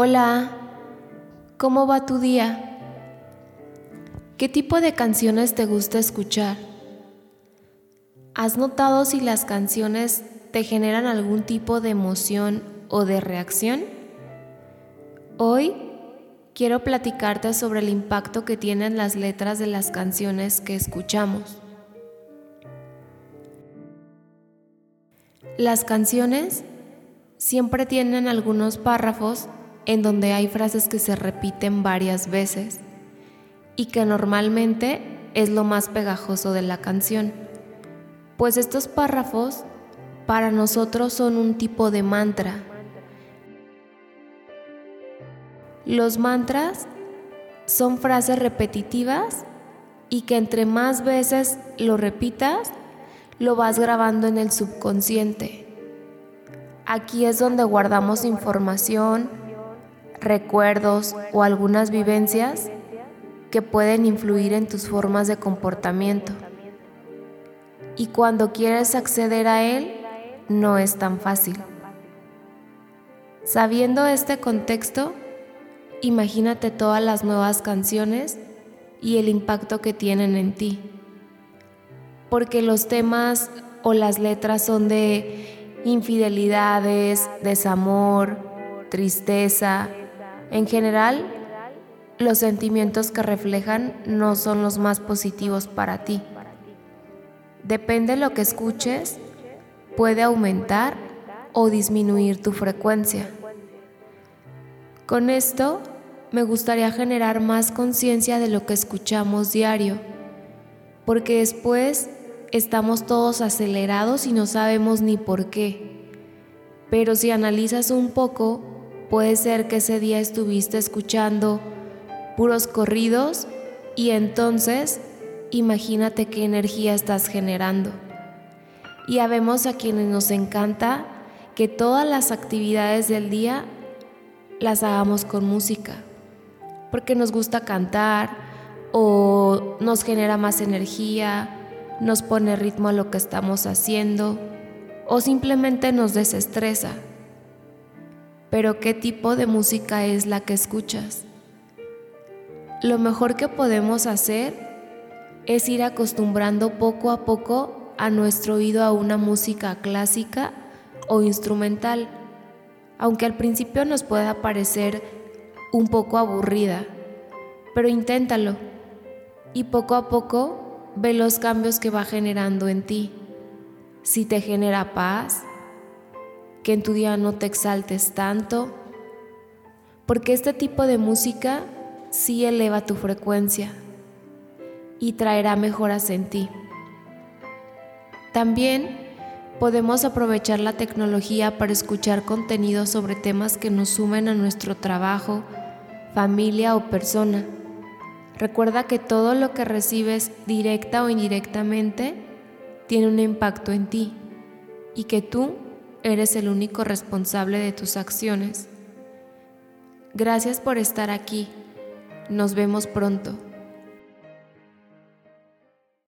Hola, ¿cómo va tu día? ¿Qué tipo de canciones te gusta escuchar? ¿Has notado si las canciones te generan algún tipo de emoción o de reacción? Hoy quiero platicarte sobre el impacto que tienen las letras de las canciones que escuchamos. Las canciones siempre tienen algunos párrafos en donde hay frases que se repiten varias veces y que normalmente es lo más pegajoso de la canción, pues estos párrafos para nosotros son un tipo de mantra. Los mantras son frases repetitivas y que entre más veces lo repitas, lo vas grabando en el subconsciente. Aquí es donde guardamos información, recuerdos o algunas vivencias que pueden influir en tus formas de comportamiento. Y cuando quieres acceder a él, no es tan fácil. Sabiendo este contexto, imagínate todas las nuevas canciones y el impacto que tienen en ti. Porque los temas o las letras son de infidelidades, desamor, tristeza, en general, los sentimientos que reflejan no son los más positivos para ti. Depende de lo que escuches, puede aumentar o disminuir tu frecuencia. Con esto, me gustaría generar más conciencia de lo que escuchamos diario, porque después estamos todos acelerados y no sabemos ni por qué. Pero si analizas un poco, Puede ser que ese día estuviste escuchando puros corridos y entonces imagínate qué energía estás generando. Y habemos a quienes nos encanta que todas las actividades del día las hagamos con música, porque nos gusta cantar o nos genera más energía, nos pone ritmo a lo que estamos haciendo o simplemente nos desestresa pero ¿qué tipo de música es la que escuchas? Lo mejor que podemos hacer es ir acostumbrando poco a poco a nuestro oído a una música clásica o instrumental, aunque al principio nos pueda parecer un poco aburrida, pero inténtalo y poco a poco ve los cambios que va generando en ti. Si te genera paz, que en tu día no te exaltes tanto, porque este tipo de música sí eleva tu frecuencia y traerá mejoras en ti. También podemos aprovechar la tecnología para escuchar contenido sobre temas que nos sumen a nuestro trabajo, familia o persona. Recuerda que todo lo que recibes directa o indirectamente tiene un impacto en ti y que tú Eres el único responsable de tus acciones. Gracias por estar aquí. Nos vemos pronto.